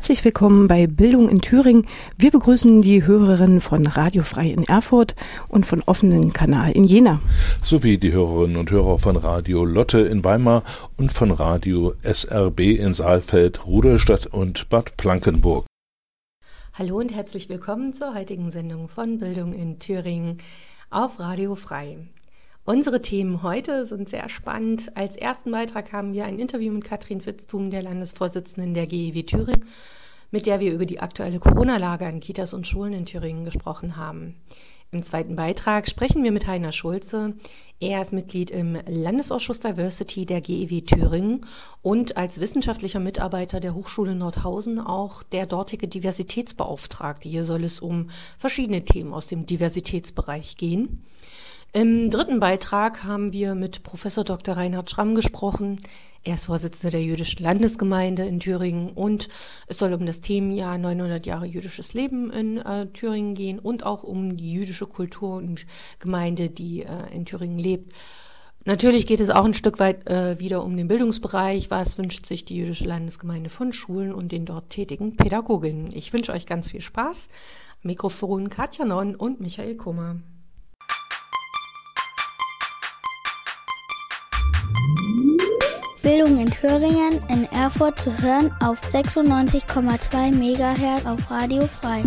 Herzlich willkommen bei Bildung in Thüringen. Wir begrüßen die Hörerinnen von Radio Frei in Erfurt und von offenen Kanal in Jena. Sowie die Hörerinnen und Hörer von Radio Lotte in Weimar und von Radio SRB in Saalfeld, Rudolstadt und Bad Plankenburg. Hallo und herzlich willkommen zur heutigen Sendung von Bildung in Thüringen auf Radio Frei. Unsere Themen heute sind sehr spannend. Als ersten Beitrag haben wir ein Interview mit Katrin Fitztum, der Landesvorsitzenden der GEW Thüringen, mit der wir über die aktuelle Corona-Lage an Kitas und Schulen in Thüringen gesprochen haben. Im zweiten Beitrag sprechen wir mit Heiner Schulze. Er ist Mitglied im Landesausschuss Diversity der GEW Thüringen und als wissenschaftlicher Mitarbeiter der Hochschule Nordhausen auch der dortige Diversitätsbeauftragte. Hier soll es um verschiedene Themen aus dem Diversitätsbereich gehen. Im dritten Beitrag haben wir mit Professor Dr. Reinhard Schramm gesprochen. Er ist Vorsitzender der jüdischen Landesgemeinde in Thüringen und es soll um das Themenjahr 900 Jahre jüdisches Leben in äh, Thüringen gehen und auch um die jüdische Kultur und Gemeinde, die äh, in Thüringen lebt. Natürlich geht es auch ein Stück weit äh, wieder um den Bildungsbereich. Was wünscht sich die jüdische Landesgemeinde von Schulen und den dort tätigen Pädagoginnen? Ich wünsche euch ganz viel Spaß. Mikrofon Katja Non und Michael Kummer. Bildung in Thüringen in Erfurt zu hören auf 96,2 MHz auf Radio Frei.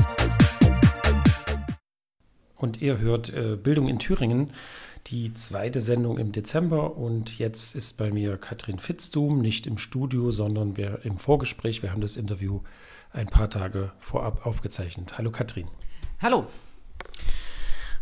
Und ihr hört äh, Bildung in Thüringen, die zweite Sendung im Dezember. Und jetzt ist bei mir Katrin Fitzdum, nicht im Studio, sondern wir im Vorgespräch. Wir haben das Interview ein paar Tage vorab aufgezeichnet. Hallo Katrin. Hallo.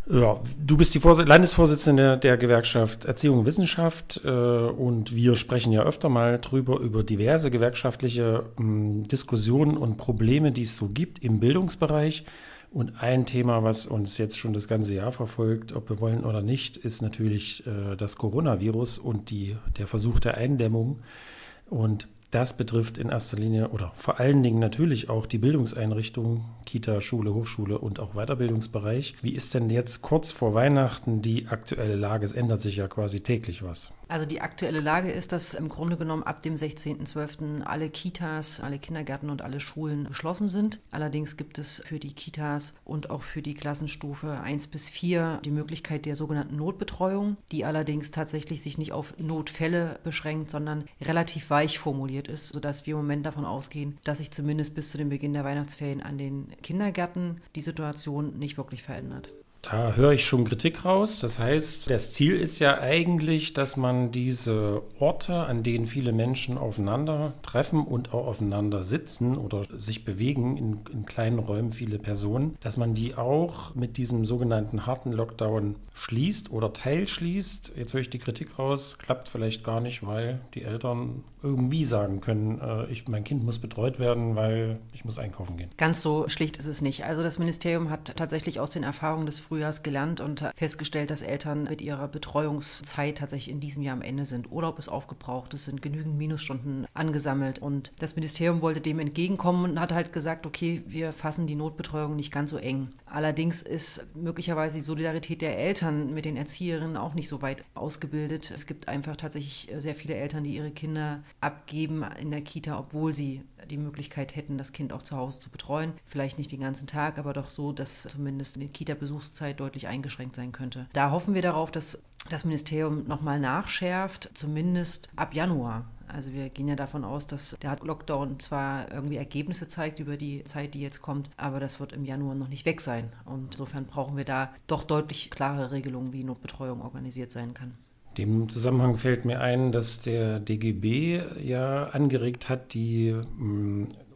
Ja, du bist die Vors Landesvorsitzende der Gewerkschaft Erziehung und Wissenschaft äh, und wir sprechen ja öfter mal drüber über diverse gewerkschaftliche mh, Diskussionen und Probleme, die es so gibt im Bildungsbereich. Und ein Thema, was uns jetzt schon das ganze Jahr verfolgt, ob wir wollen oder nicht, ist natürlich äh, das Coronavirus und die, der Versuch der Eindämmung. Und das betrifft in erster Linie oder vor allen Dingen natürlich auch die Bildungseinrichtungen, Kita, Schule, Hochschule und auch Weiterbildungsbereich. Wie ist denn jetzt kurz vor Weihnachten die aktuelle Lage? Es ändert sich ja quasi täglich was. Also die aktuelle Lage ist, dass im Grunde genommen ab dem 16.12. alle Kitas, alle Kindergärten und alle Schulen geschlossen sind. Allerdings gibt es für die Kitas und auch für die Klassenstufe 1 bis 4 die Möglichkeit der sogenannten Notbetreuung, die allerdings tatsächlich sich nicht auf Notfälle beschränkt, sondern relativ weich formuliert ist, sodass wir im Moment davon ausgehen, dass sich zumindest bis zu dem Beginn der Weihnachtsferien an den Kindergärten die Situation nicht wirklich verändert. Da höre ich schon Kritik raus. Das heißt, das Ziel ist ja eigentlich, dass man diese Orte, an denen viele Menschen aufeinander treffen und auch aufeinander sitzen oder sich bewegen in, in kleinen Räumen, viele Personen, dass man die auch mit diesem sogenannten harten Lockdown schließt oder teilschließt. Jetzt höre ich die Kritik raus, klappt vielleicht gar nicht, weil die Eltern irgendwie sagen können, äh, ich, mein Kind muss betreut werden, weil ich muss einkaufen gehen. Ganz so schlicht ist es nicht. Also das Ministerium hat tatsächlich aus den Erfahrungen des Frühjahrs gelernt und festgestellt, dass Eltern mit ihrer Betreuungszeit tatsächlich in diesem Jahr am Ende sind. Urlaub ist aufgebraucht, es sind genügend Minusstunden angesammelt und das Ministerium wollte dem entgegenkommen und hat halt gesagt, okay, wir fassen die Notbetreuung nicht ganz so eng. Allerdings ist möglicherweise die Solidarität der Eltern mit den Erzieherinnen auch nicht so weit ausgebildet. Es gibt einfach tatsächlich sehr viele Eltern, die ihre Kinder abgeben in der Kita, obwohl sie die Möglichkeit hätten, das Kind auch zu Hause zu betreuen. Vielleicht nicht den ganzen Tag, aber doch so, dass zumindest die Kita-Besuchszeit deutlich eingeschränkt sein könnte. Da hoffen wir darauf, dass das Ministerium nochmal nachschärft, zumindest ab Januar. Also wir gehen ja davon aus, dass der Lockdown zwar irgendwie Ergebnisse zeigt über die Zeit, die jetzt kommt, aber das wird im Januar noch nicht weg sein. Und insofern brauchen wir da doch deutlich klare Regelungen, wie Notbetreuung organisiert sein kann. Dem Zusammenhang fällt mir ein, dass der DGB ja angeregt hat, die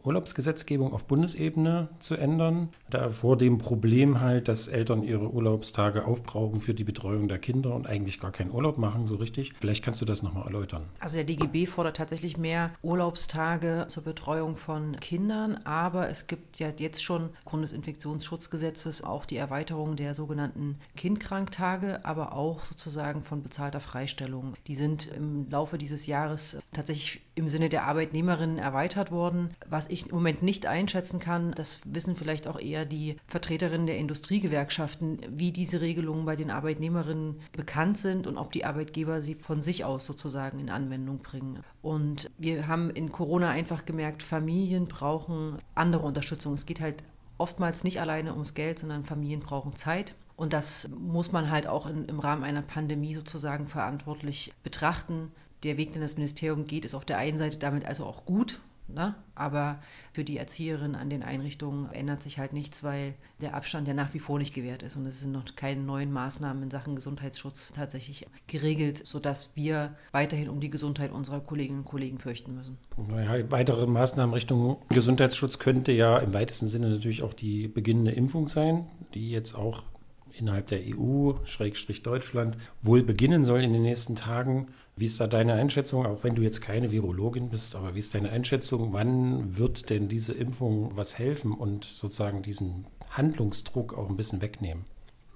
Urlaubsgesetzgebung auf Bundesebene zu ändern. Da vor dem Problem halt, dass Eltern ihre Urlaubstage aufbrauchen für die Betreuung der Kinder und eigentlich gar keinen Urlaub machen, so richtig. Vielleicht kannst du das nochmal erläutern. Also der DGB fordert tatsächlich mehr Urlaubstage zur Betreuung von Kindern, aber es gibt ja jetzt schon aufgrund des Infektionsschutzgesetzes auch die Erweiterung der sogenannten Kindkranktage, aber auch sozusagen von bezahlter Freistellung. Die sind im Laufe dieses Jahres tatsächlich im Sinne der Arbeitnehmerinnen erweitert worden. Was ich im Moment nicht einschätzen kann, das wissen vielleicht auch eher die Vertreterinnen der Industriegewerkschaften, wie diese Regelungen bei den Arbeitnehmerinnen bekannt sind und ob die Arbeitgeber sie von sich aus sozusagen in Anwendung bringen. Und wir haben in Corona einfach gemerkt, Familien brauchen andere Unterstützung. Es geht halt oftmals nicht alleine ums Geld, sondern Familien brauchen Zeit. Und das muss man halt auch in, im Rahmen einer Pandemie sozusagen verantwortlich betrachten der Weg, den das Ministerium geht, ist auf der einen Seite damit also auch gut, Ne? Aber für die Erzieherinnen an den Einrichtungen ändert sich halt nichts, weil der Abstand ja nach wie vor nicht gewährt ist und es sind noch keine neuen Maßnahmen in Sachen Gesundheitsschutz tatsächlich geregelt, sodass wir weiterhin um die Gesundheit unserer Kolleginnen und Kollegen fürchten müssen. Naja, weitere Maßnahmen Richtung Gesundheitsschutz könnte ja im weitesten Sinne natürlich auch die beginnende Impfung sein, die jetzt auch innerhalb der EU, Schrägstrich Deutschland, wohl beginnen soll in den nächsten Tagen. Wie ist da deine Einschätzung, auch wenn du jetzt keine Virologin bist, aber wie ist deine Einschätzung, wann wird denn diese Impfung was helfen und sozusagen diesen Handlungsdruck auch ein bisschen wegnehmen?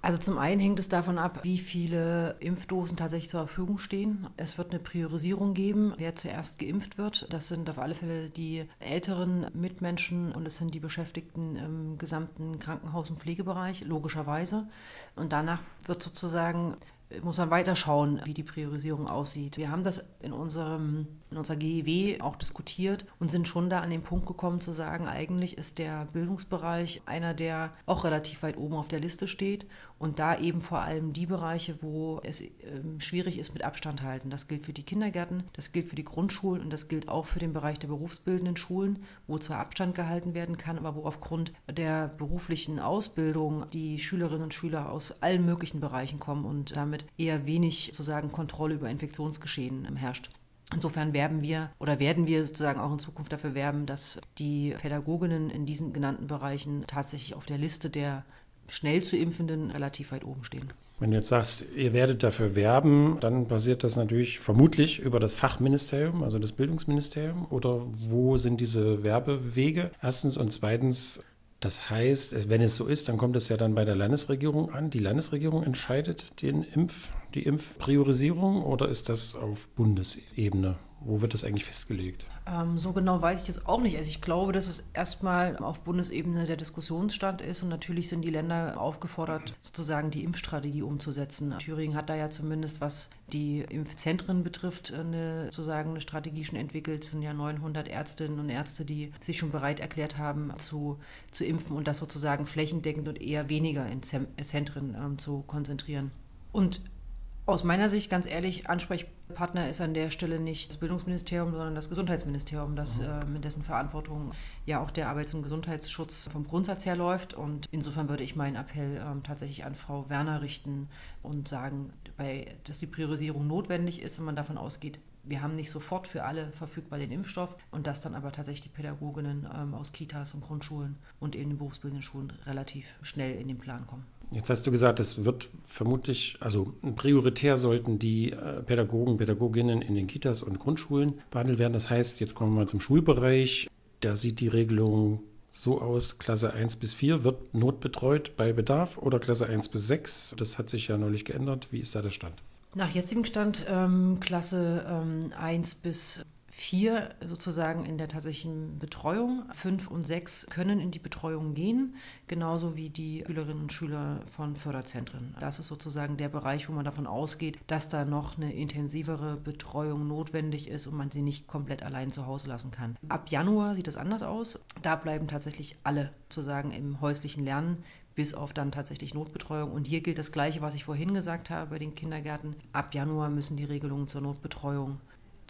Also zum einen hängt es davon ab, wie viele Impfdosen tatsächlich zur Verfügung stehen. Es wird eine Priorisierung geben, wer zuerst geimpft wird. Das sind auf alle Fälle die älteren Mitmenschen und es sind die Beschäftigten im gesamten Krankenhaus- und Pflegebereich, logischerweise. Und danach wird sozusagen muss man weiterschauen, wie die Priorisierung aussieht. Wir haben das in, unserem, in unserer GEW auch diskutiert und sind schon da an den Punkt gekommen zu sagen, eigentlich ist der Bildungsbereich einer, der auch relativ weit oben auf der Liste steht und da eben vor allem die Bereiche, wo es äh, schwierig ist mit Abstand halten. Das gilt für die Kindergärten, das gilt für die Grundschulen und das gilt auch für den Bereich der berufsbildenden Schulen, wo zwar Abstand gehalten werden kann, aber wo aufgrund der beruflichen Ausbildung die Schülerinnen und Schüler aus allen möglichen Bereichen kommen und damit eher wenig sozusagen Kontrolle über Infektionsgeschehen herrscht. Insofern werben wir oder werden wir sozusagen auch in Zukunft dafür werben, dass die Pädagoginnen in diesen genannten Bereichen tatsächlich auf der Liste der schnell zu Impfenden relativ weit oben stehen. Wenn du jetzt sagst, ihr werdet dafür werben, dann passiert das natürlich vermutlich über das Fachministerium, also das Bildungsministerium. Oder wo sind diese Werbewege? Erstens und zweitens, das heißt, wenn es so ist, dann kommt es ja dann bei der Landesregierung an. Die Landesregierung entscheidet den Impf, die Impfpriorisierung oder ist das auf Bundesebene? Wo wird das eigentlich festgelegt? Ähm, so genau weiß ich das auch nicht. Also ich glaube, dass es erstmal auf Bundesebene der Diskussionsstand ist und natürlich sind die Länder aufgefordert, sozusagen die Impfstrategie umzusetzen. Thüringen hat da ja zumindest, was die Impfzentren betrifft, eine, sozusagen eine Strategie schon entwickelt. Es sind ja 900 Ärztinnen und Ärzte, die sich schon bereit erklärt haben, zu, zu impfen und das sozusagen flächendeckend und eher weniger in Zentren ähm, zu konzentrieren. Und aus meiner Sicht, ganz ehrlich, Ansprechpartner ist an der Stelle nicht das Bildungsministerium, sondern das Gesundheitsministerium, das mhm. äh, mit dessen Verantwortung ja auch der Arbeits- und Gesundheitsschutz vom Grundsatz her läuft. Und insofern würde ich meinen Appell ähm, tatsächlich an Frau Werner richten und sagen, bei, dass die Priorisierung notwendig ist, wenn man davon ausgeht, wir haben nicht sofort für alle verfügbar den Impfstoff und dass dann aber tatsächlich die Pädagoginnen ähm, aus Kitas und Grundschulen und eben den berufsbildenden Schulen relativ schnell in den Plan kommen. Jetzt hast du gesagt, es wird vermutlich, also prioritär sollten die äh, Pädagogen, Pädagoginnen in den Kitas und Grundschulen behandelt werden. Das heißt, jetzt kommen wir mal zum Schulbereich. Da sieht die Regelung so aus, Klasse 1 bis 4 wird notbetreut bei Bedarf oder Klasse 1 bis 6. Das hat sich ja neulich geändert. Wie ist da der Stand? Nach jetzigem Stand ähm, Klasse ähm, 1 bis vier sozusagen in der tatsächlichen Betreuung. Fünf und sechs können in die Betreuung gehen, genauso wie die Schülerinnen und Schüler von Förderzentren. Das ist sozusagen der Bereich, wo man davon ausgeht, dass da noch eine intensivere Betreuung notwendig ist und man sie nicht komplett allein zu Hause lassen kann. Ab Januar sieht es anders aus. Da bleiben tatsächlich alle sozusagen im häuslichen Lernen bis auf dann tatsächlich Notbetreuung. Und hier gilt das Gleiche, was ich vorhin gesagt habe bei den Kindergärten. Ab Januar müssen die Regelungen zur Notbetreuung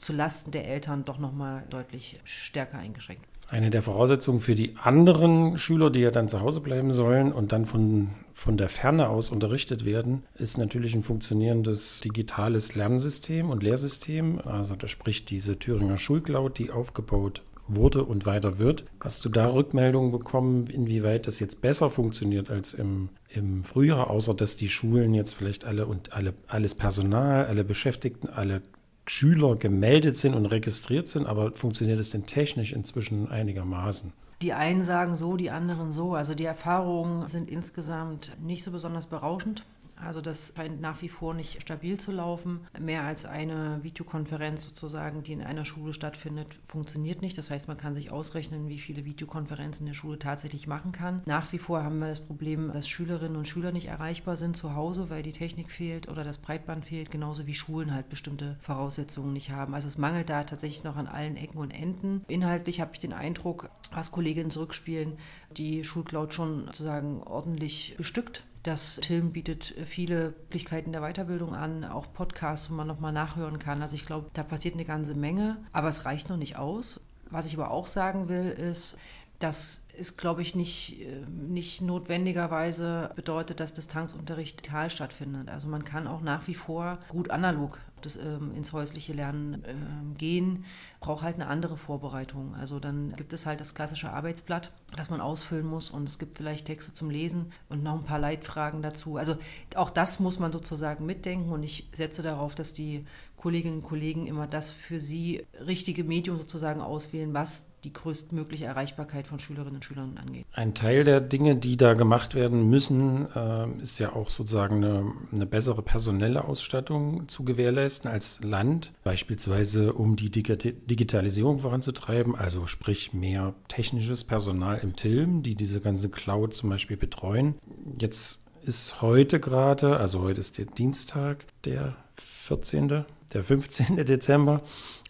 zu Lasten der Eltern doch nochmal deutlich stärker eingeschränkt. Eine der Voraussetzungen für die anderen Schüler, die ja dann zu Hause bleiben sollen und dann von, von der Ferne aus unterrichtet werden, ist natürlich ein funktionierendes digitales Lernsystem und Lehrsystem. Also da spricht diese Thüringer Schulcloud, die aufgebaut wurde und weiter wird. Hast du da Rückmeldungen bekommen, inwieweit das jetzt besser funktioniert als im, im Frühjahr, außer dass die Schulen jetzt vielleicht alle und alle, alles Personal, alle Beschäftigten, alle Schüler gemeldet sind und registriert sind, aber funktioniert es denn technisch inzwischen einigermaßen? Die einen sagen so, die anderen so. Also die Erfahrungen sind insgesamt nicht so besonders berauschend. Also das scheint nach wie vor nicht stabil zu laufen. Mehr als eine Videokonferenz sozusagen, die in einer Schule stattfindet, funktioniert nicht. Das heißt, man kann sich ausrechnen, wie viele Videokonferenzen eine Schule tatsächlich machen kann. Nach wie vor haben wir das Problem, dass Schülerinnen und Schüler nicht erreichbar sind zu Hause, weil die Technik fehlt oder das Breitband fehlt, genauso wie Schulen halt bestimmte Voraussetzungen nicht haben. Also es mangelt da tatsächlich noch an allen Ecken und Enden. Inhaltlich habe ich den Eindruck, was Kolleginnen zurückspielen, die Schulcloud schon sozusagen ordentlich bestückt das Tilm bietet viele Möglichkeiten der Weiterbildung an, auch Podcasts, wo man nochmal nachhören kann. Also ich glaube, da passiert eine ganze Menge, aber es reicht noch nicht aus. Was ich aber auch sagen will, ist, dass es, glaube ich, nicht, äh, nicht notwendigerweise bedeutet, dass Distanzunterricht digital stattfindet. Also man kann auch nach wie vor gut analog das, ähm, ins häusliche Lernen ähm, gehen, braucht halt eine andere Vorbereitung. Also dann gibt es halt das klassische Arbeitsblatt, das man ausfüllen muss und es gibt vielleicht Texte zum Lesen und noch ein paar Leitfragen dazu. Also auch das muss man sozusagen mitdenken und ich setze darauf, dass die Kolleginnen und Kollegen immer das für sie richtige Medium sozusagen auswählen, was die größtmögliche Erreichbarkeit von Schülerinnen und Schülern angeht. Ein Teil der Dinge, die da gemacht werden müssen, äh, ist ja auch sozusagen eine, eine, bessere personelle Ausstattung zu gewährleisten als Land, beispielsweise um die Digitalisierung voranzutreiben, also sprich mehr technisches Personal im Tilm, die diese ganze Cloud zum Beispiel betreuen. Jetzt ist heute gerade, also heute ist der Dienstag, der 14 der 15. Dezember.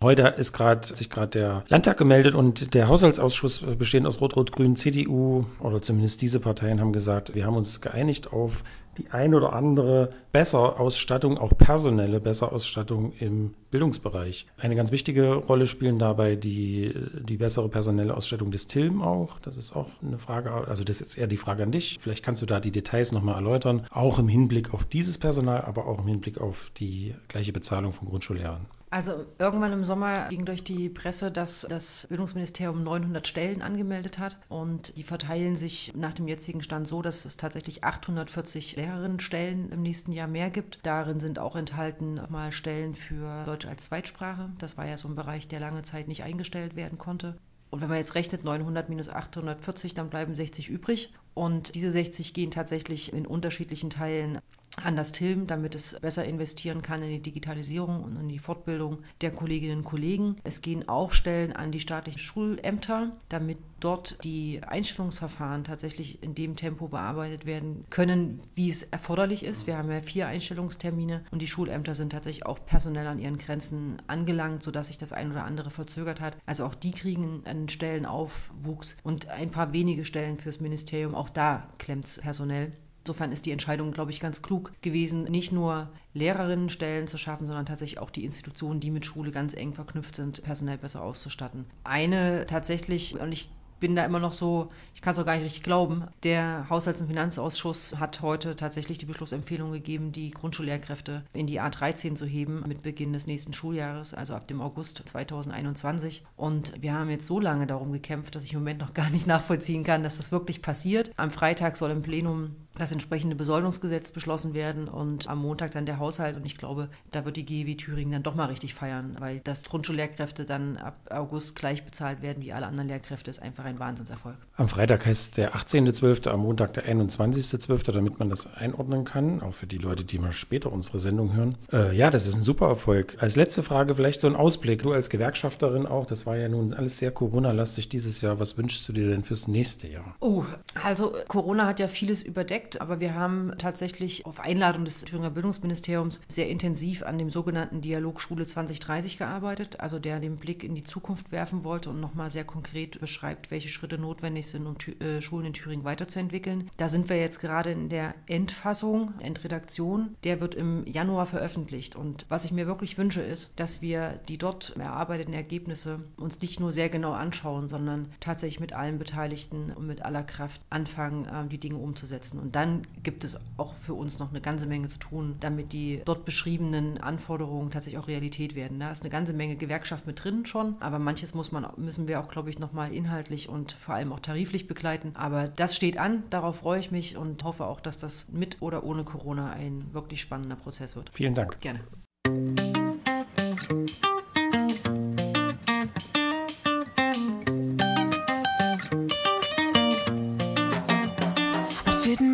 Heute ist gerade sich gerade der Landtag gemeldet und der Haushaltsausschuss äh, bestehend aus Rot-Rot-Grün, CDU oder zumindest diese Parteien haben gesagt, wir haben uns geeinigt auf die ein oder andere bessere Ausstattung, auch personelle bessere Ausstattung im Bildungsbereich. Eine ganz wichtige Rolle spielen dabei die, die bessere personelle Ausstattung des TILM auch. Das ist auch eine Frage, also das ist eher die Frage an dich. Vielleicht kannst du da die Details nochmal erläutern, auch im Hinblick auf dieses Personal, aber auch im Hinblick auf die gleiche Bezahlung von Grundschullehrern. Also irgendwann im Sommer ging durch die Presse, dass das Bildungsministerium 900 Stellen angemeldet hat und die verteilen sich nach dem jetzigen Stand so, dass es tatsächlich 840 Lehrerinnenstellen im nächsten Jahr mehr gibt. Darin sind auch enthalten mal Stellen für Deutsch als Zweitsprache. Das war ja so ein Bereich, der lange Zeit nicht eingestellt werden konnte. Und wenn man jetzt rechnet 900 minus 840, dann bleiben 60 übrig. Und diese 60 gehen tatsächlich in unterschiedlichen Teilen an das TILM, damit es besser investieren kann in die Digitalisierung und in die Fortbildung der Kolleginnen und Kollegen. Es gehen auch Stellen an die staatlichen Schulämter, damit dort die Einstellungsverfahren tatsächlich in dem Tempo bearbeitet werden können, wie es erforderlich ist. Wir haben ja vier Einstellungstermine und die Schulämter sind tatsächlich auch personell an ihren Grenzen angelangt, sodass sich das ein oder andere verzögert hat. Also auch die kriegen einen Stellenaufwuchs und ein paar wenige Stellen fürs Ministerium. Auch da klemmt es personell. Insofern ist die Entscheidung, glaube ich, ganz klug gewesen, nicht nur Lehrerinnenstellen zu schaffen, sondern tatsächlich auch die Institutionen, die mit Schule ganz eng verknüpft sind, personell besser auszustatten. Eine tatsächlich, und ich bin da immer noch so, ich kann es auch gar nicht richtig glauben. Der Haushalts- und Finanzausschuss hat heute tatsächlich die Beschlussempfehlung gegeben, die Grundschullehrkräfte in die A13 zu heben mit Beginn des nächsten Schuljahres, also ab dem August 2021. Und wir haben jetzt so lange darum gekämpft, dass ich im Moment noch gar nicht nachvollziehen kann, dass das wirklich passiert. Am Freitag soll im Plenum das entsprechende Besoldungsgesetz beschlossen werden und am Montag dann der Haushalt. Und ich glaube, da wird die GEW Thüringen dann doch mal richtig feiern, weil dass Grundschullehrkräfte dann ab August gleich bezahlt werden wie alle anderen Lehrkräfte, ist einfach ein Wahnsinnserfolg. Am Freitag heißt der 18.12., am Montag der 21.12., damit man das einordnen kann, auch für die Leute, die mal später unsere Sendung hören. Äh, ja, das ist ein super Erfolg. Als letzte Frage vielleicht so ein Ausblick. Du als Gewerkschafterin auch, das war ja nun alles sehr Corona-lastig dieses Jahr. Was wünschst du dir denn fürs nächste Jahr? Oh, also Corona hat ja vieles überdeckt, aber wir haben tatsächlich auf Einladung des Thüringer Bildungsministeriums sehr intensiv an dem sogenannten Dialog Schule 2030 gearbeitet, also der den Blick in die Zukunft werfen wollte und nochmal sehr konkret beschreibt, welche Schritte notwendig sind, um äh, Schulen in Thüringen weiterzuentwickeln. Da sind wir jetzt gerade in der Endfassung, Endredaktion. Der wird im Januar veröffentlicht. Und was ich mir wirklich wünsche, ist, dass wir die dort erarbeiteten Ergebnisse uns nicht nur sehr genau anschauen, sondern tatsächlich mit allen Beteiligten und mit aller Kraft anfangen, ähm, die Dinge umzusetzen. Und Und dann gibt es auch für uns noch eine ganze Menge zu tun, damit die dort beschriebenen Anforderungen tatsächlich auch Realität werden. Da ist eine ganze Menge Gewerkschaft mit drin schon, aber manches muss man, müssen wir auch, glaube ich, nochmal inhaltlich und vor allem auch tariflich begleiten. Aber das steht an, darauf freue ich mich und hoffe auch, dass das mit oder ohne Corona ein wirklich spannender Prozess wird. Vielen Dank. Gerne.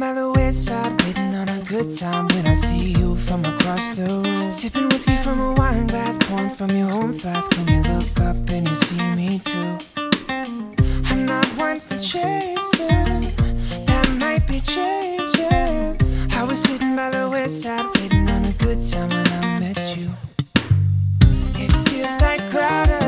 By the wayside, waiting on a good time when I see you from across the room. Sipping whiskey from a wine glass, pouring from your own flask when you look up and you see me too. I'm not one for chasing, that might be changing. I was sitting by the wayside, waiting on a good time when I met you. It feels like gravity,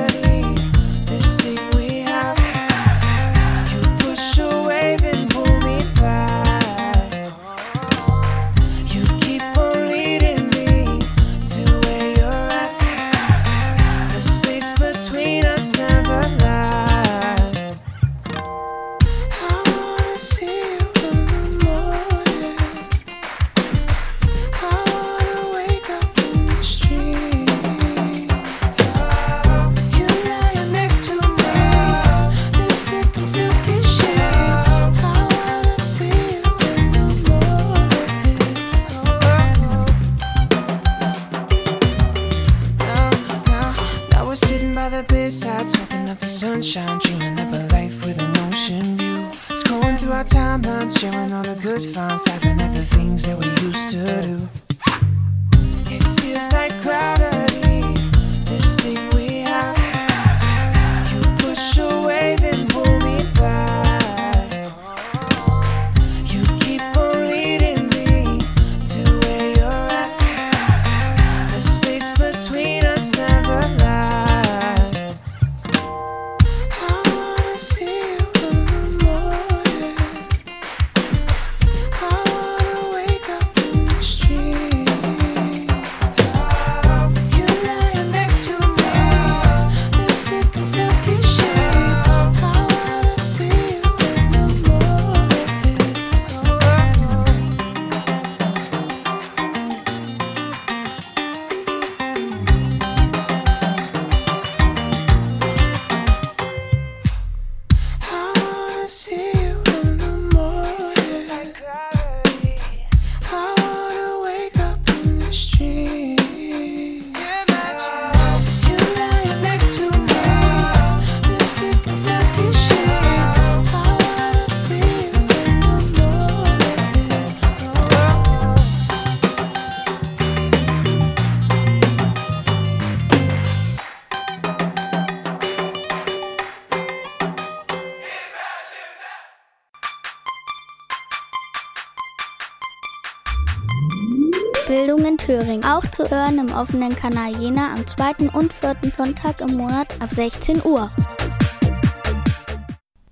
im offenen Kanal Jena am zweiten und vierten Sonntag im Monat ab 16 Uhr.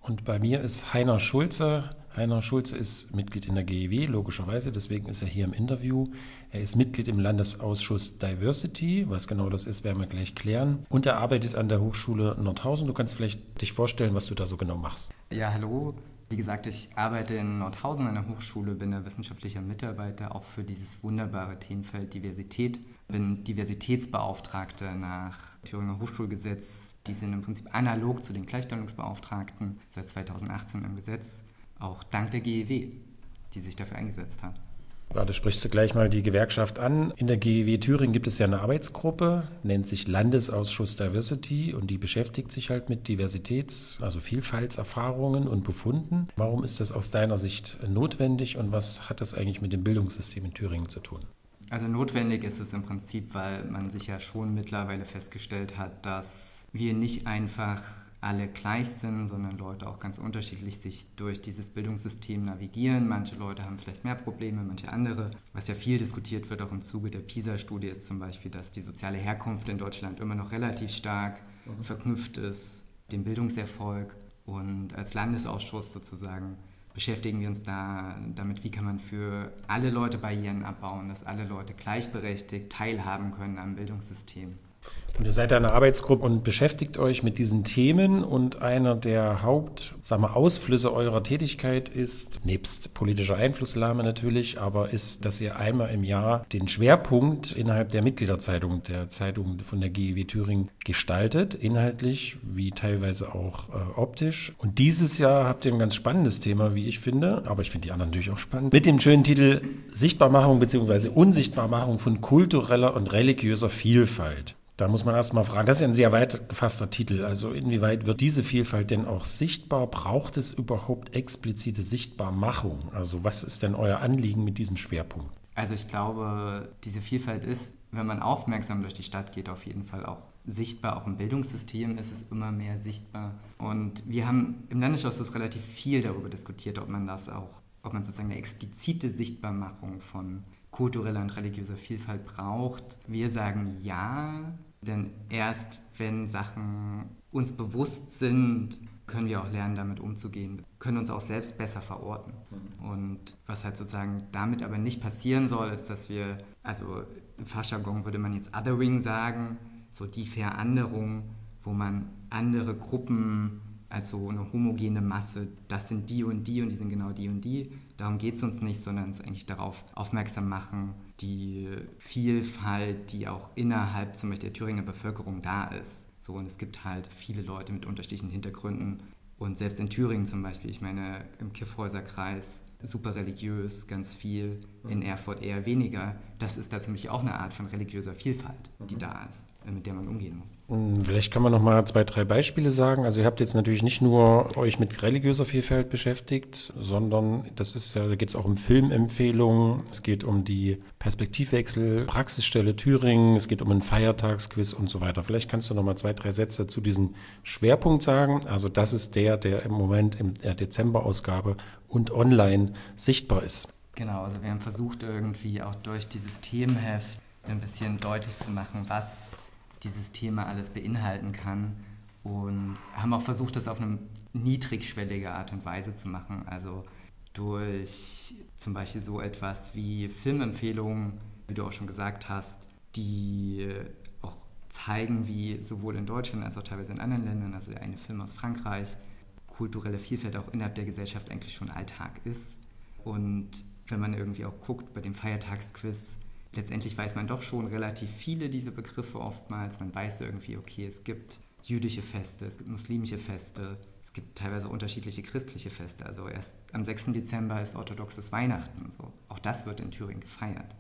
Und bei mir ist Heiner Schulze. Heiner Schulze ist Mitglied in der GEW, logischerweise, deswegen ist er hier im Interview. Er ist Mitglied im Landesausschuss Diversity. Was genau das ist, werden wir gleich klären. Und er arbeitet an der Hochschule Nordhausen. Du kannst vielleicht dich vorstellen, was du da so genau machst. Ja, hallo. Wie gesagt, ich arbeite in Nordhausen an der Hochschule, bin da wissenschaftlicher Mitarbeiter auch für dieses wunderbare Themenfeld Diversität. Bin Diversitätsbeauftragte nach Thüringer Hochschulgesetz. Die sind im Prinzip analog zu den Gleichstellungsbeauftragten seit 2018 im Gesetz. Auch dank der GEW, die sich dafür eingesetzt hat. Ja, da sprichst du gleich mal die Gewerkschaft an. In der GEW Thüringen gibt es ja eine Arbeitsgruppe, nennt sich Landesausschuss Diversity und die beschäftigt sich halt mit Diversitäts-, also Vielfaltserfahrungen und Befunden. Warum ist das aus deiner Sicht notwendig und was hat das eigentlich mit dem Bildungssystem in Thüringen zu tun? Also notwendig ist es im Prinzip, weil man sich ja schon mittlerweile festgestellt hat, dass wir nicht einfach alle gleich sind, sondern Leute auch ganz unterschiedlich sich durch dieses Bildungssystem navigieren. Manche Leute haben vielleicht mehr Probleme, manche andere. Was ja viel diskutiert wird, auch im Zuge der PISA-Studie, ist zum Beispiel, dass die soziale Herkunft in Deutschland immer noch relativ stark verknüpft ist, dem Bildungserfolg. Und als Landesausschuss sozusagen beschäftigen wir uns da damit, wie kann man für alle Leute Barrieren abbauen, dass alle Leute gleichberechtigt teilhaben können am Bildungssystem. Und ihr seid eine Arbeitsgruppe und beschäftigt euch mit diesen Themen und einer der Haupt, sagen wir, Ausflüsse eurer Tätigkeit ist, nebst politischer Einflussnahme natürlich, aber ist, dass ihr einmal im Jahr den Schwerpunkt innerhalb der Mitgliederzeitung, der Zeitung von der GEW Thüringen gestaltet, inhaltlich wie teilweise auch äh, optisch. Und dieses Jahr habt ihr ein ganz spannendes Thema, wie ich finde, aber ich finde die anderen natürlich auch spannend, mit dem schönen Titel Sichtbarmachung bzw. Unsichtbarmachung von kultureller und religiöser Vielfalt. Da muss man erstmal fragen, das ist ja ein sehr weit gefasster Titel. Also inwieweit wird diese Vielfalt denn auch sichtbar? Braucht es überhaupt explizite Sichtbarmachung? Also was ist denn euer Anliegen mit diesem Schwerpunkt? Also ich glaube, diese Vielfalt ist, wenn man aufmerksam durch die Stadt geht, auf jeden Fall auch sichtbar. Auch im Bildungssystem ist es immer mehr sichtbar. Und wir haben im Landesausschuss relativ viel darüber diskutiert, ob man das auch, ob man sozusagen eine explizite Sichtbarmachung von kultureller und religiöser Vielfalt braucht. Wir sagen ja, denn erst wenn Sachen uns bewusst sind, können wir auch lernen, damit umzugehen, können uns auch selbst besser verorten. Und was halt sozusagen damit aber nicht passieren soll, ist, dass wir, also im Fachjargon würde man jetzt Othering sagen, so die Veranderung, wo man andere Gruppen als so eine homogene Masse, das sind die und die und die sind genau die und die. Darum geht es uns nicht, sondern es eigentlich darauf aufmerksam machen, die Vielfalt, die auch innerhalb zum Beispiel der Thüringer Bevölkerung da ist. So, und es gibt halt viele Leute mit unterschiedlichen Hintergründen. Und selbst in Thüringen zum Beispiel, ich meine, im Kiffhäuserkreis super religiös, ganz viel, in Erfurt eher weniger. Das ist da Beispiel auch eine Art von religiöser Vielfalt, die da ist. Mit der man umgehen muss. Hm, vielleicht kann man noch mal zwei, drei Beispiele sagen. Also ihr habt jetzt natürlich nicht nur euch mit religiöser Vielfalt beschäftigt, sondern das ist ja, da geht es auch um Filmempfehlungen, es geht um die Perspektivwechsel, Praxisstelle Thüringen, es geht um einen Feiertagsquiz und so weiter. Vielleicht kannst du noch mal zwei, drei Sätze zu diesem Schwerpunkt sagen. Also das ist der, der im Moment in der Dezemberausgabe und online sichtbar ist. Genau, also wir haben versucht irgendwie auch durch dieses Themenheft ein bisschen deutlich zu machen, was dieses Thema alles beinhalten kann und haben auch versucht, das auf eine niedrigschwellige Art und Weise zu machen. Also durch zum Beispiel so etwas wie Filmempfehlungen, wie du auch schon gesagt hast, die auch zeigen, wie sowohl in Deutschland als auch teilweise in anderen Ländern, also der eine Film aus Frankreich, kulturelle Vielfalt auch innerhalb der Gesellschaft eigentlich schon Alltag ist. Und wenn man irgendwie auch guckt bei dem Feiertagsquiz, letztendlich weiß man doch schon relativ viele dieser Begriffe oftmals. Man weiß irgendwie, okay, es gibt jüdische Feste, es gibt muslimische Feste, es gibt teilweise unterschiedliche christliche Feste. Also erst am 6. Dezember ist orthodoxes Weihnachten. So. Auch das wird in Thüringen gefeiert.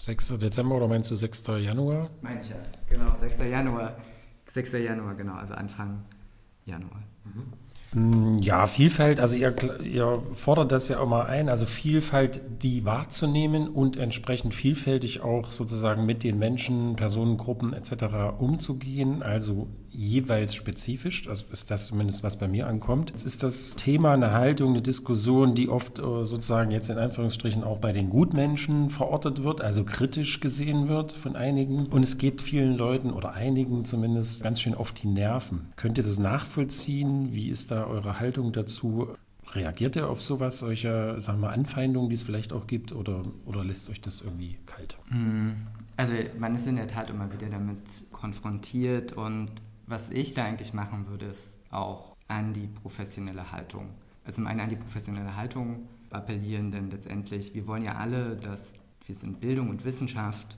6. Dezember oder meinst du 6. Januar? Meine ich ja, genau, 6. Januar. 6. Januar, genau, also Anfang Januar. Mhm. Hm, ja, Vielfalt, also ihr, ihr fordert das ja auch mal ein, also Vielfalt, die wahrzunehmen und entsprechend vielfältig auch sozusagen mit den Menschen, Personengruppen etc. umzugehen, also jeweils spezifisch, also ist das zumindest, was bei mir ankommt. Jetzt ist das Thema eine Haltung, eine Diskussion, die oft äh, sozusagen jetzt in Anführungsstrichen auch bei den Gutmenschen verortet wird, also kritisch gesehen wird von einigen. Und es geht vielen Leuten oder einigen zumindest ganz schön auf die Nerven. Könnt ihr das nachvollziehen? Wie ist da eure Haltung dazu? Reagiert ihr auf sowas, solche, sagen wir, Anfeindungen, die es vielleicht auch gibt, oder, oder lässt euch das irgendwie kalt? Hm, also man ist in der Tat immer wieder damit konfrontiert und was ich da eigentlich machen würde, ist auch an die professionelle Haltung. Also zum einen an die professionelle Haltung appellieren, denn letztendlich, wir wollen ja alle, dass wir sind Bildung und Wissenschaft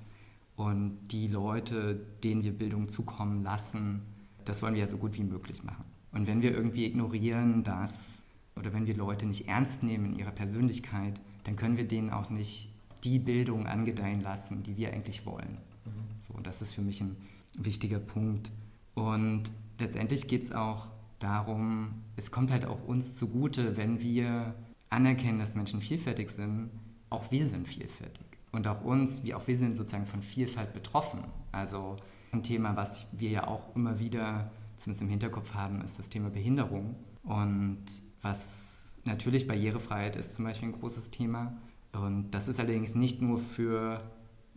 und die Leute, denen wir Bildung zukommen lassen, das wollen wir ja so gut wie möglich machen. Und wenn wir irgendwie ignorieren, dass, oder wenn wir Leute nicht ernst nehmen in ihrer Persönlichkeit, dann können wir denen auch nicht die Bildung angedeihen lassen, die wir eigentlich wollen. Mhm. So, das ist für mich ein wichtiger Punkt. Und letztendlich geht es auch darum, es kommt halt auch uns zugute, wenn wir anerkennen, dass Menschen vielfältig sind, auch wir sind vielfältig. Und auch uns, wie auch wir sind sozusagen von Vielfalt betroffen. Also ein Thema, was wir ja auch immer wieder zumindest im Hinterkopf haben, ist das Thema Behinderung. Und was natürlich Barrierefreiheit ist zum Beispiel ein großes Thema. Und das ist allerdings nicht nur für